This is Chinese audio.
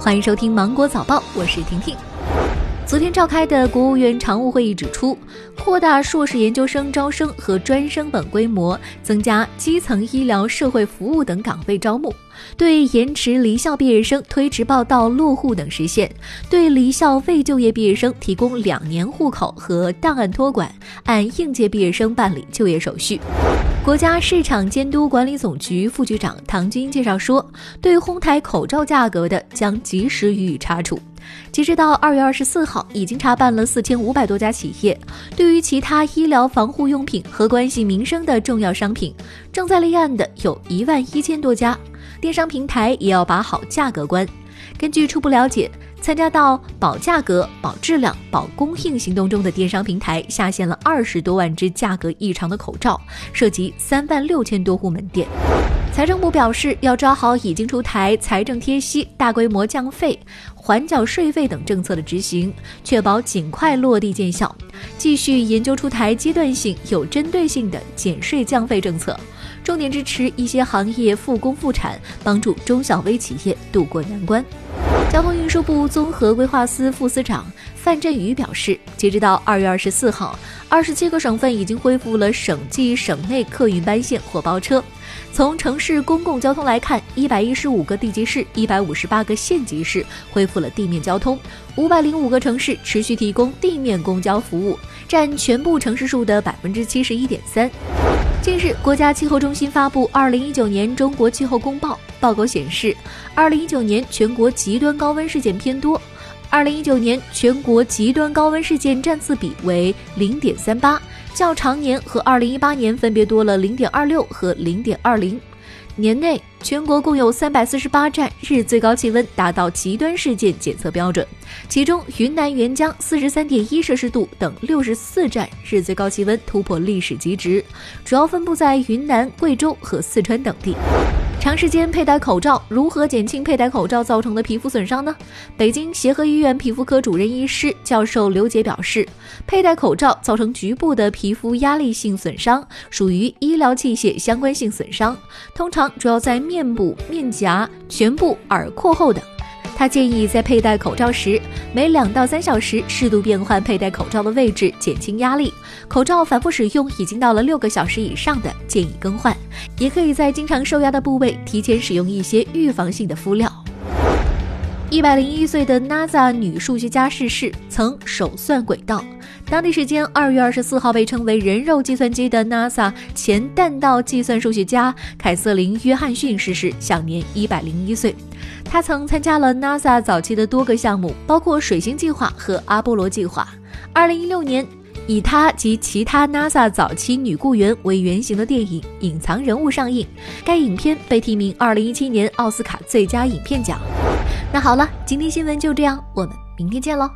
欢迎收听《芒果早报》，我是婷婷。昨天召开的国务院常务会议指出，扩大硕士研究生招生和专升本规模，增加基层医疗社会服务等岗位招募，对延迟离校毕业生推迟报到落户等实现，对离校未就业毕业生提供两年户口和档案托管，按应届毕业生办理就业手续。国家市场监督管理总局副局长唐军介绍说，对哄抬口罩价格的，将及时予以查处。截止到二月二十四号，已经查办了四千五百多家企业。对于其他医疗防护用品和关系民生的重要商品，正在立案的有一万一千多家。电商平台也要把好价格关。根据初步了解，参加到保价格、保质量、保供应行动中的电商平台下线了二十多万只价格异常的口罩，涉及三万六千多户门店。财政部表示，要抓好已经出台财政贴息、大规模降费、缓缴税费等政策的执行，确保尽快落地见效。继续研究出台阶段性、有针对性的减税降费政策，重点支持一些行业复工复产，帮助中小微企业渡过难关。交通运输部综合规划司副司长范振宇表示，截止到二月二十四号，二十七个省份已经恢复了省际、省内客运班线或包车。从城市公共交通来看，一百一十五个地级市、一百五十八个县级市恢复了地面交通，五百零五个城市持续提供地面公交服务，占全部城市数的百分之七十一点三。近日，国家气候中心发布《二零一九年中国气候公报》，报告显示，二零一九年全国极端高温事件偏多，二零一九年全国极端高温事件占次比为零点三八。较常年和二零一八年分别多了零点二六和零点二零。年内全国共有三百四十八站日最高气温达到极端事件检测标准，其中云南沅江四十三点一摄氏度等六十四站日最高气温突破历史极值，主要分布在云南、贵州和四川等地。长时间佩戴口罩如何减轻佩戴口罩造成的皮肤损伤呢？北京协和医院皮肤科主任医师教授刘杰表示，佩戴口罩造成局部的皮肤压力性损伤，属于医疗器械相关性损伤，通常主要在面部、面颊、颧部、耳廓后等。他建议在佩戴口罩时，每两到三小时适度变换佩戴口罩的位置，减轻压力。口罩反复使用已经到了六个小时以上的，建议更换。也可以在经常受压的部位提前使用一些预防性的敷料。一百零一岁的 NASA 女数学家逝世，曾手算轨道。当地时间二月二十四号，被称为“人肉计算机”的 NASA 前弹道计算数学家凯瑟琳·约翰逊逝世，享年一百零一岁。她曾参加了 NASA 早期的多个项目，包括水星计划和阿波罗计划。二零一六年，以她及其他 NASA 早期女雇员为原型的电影《隐藏人物》上映，该影片被提名2017年奥斯卡最佳影片奖。那好了，今天新闻就这样，我们明天见喽。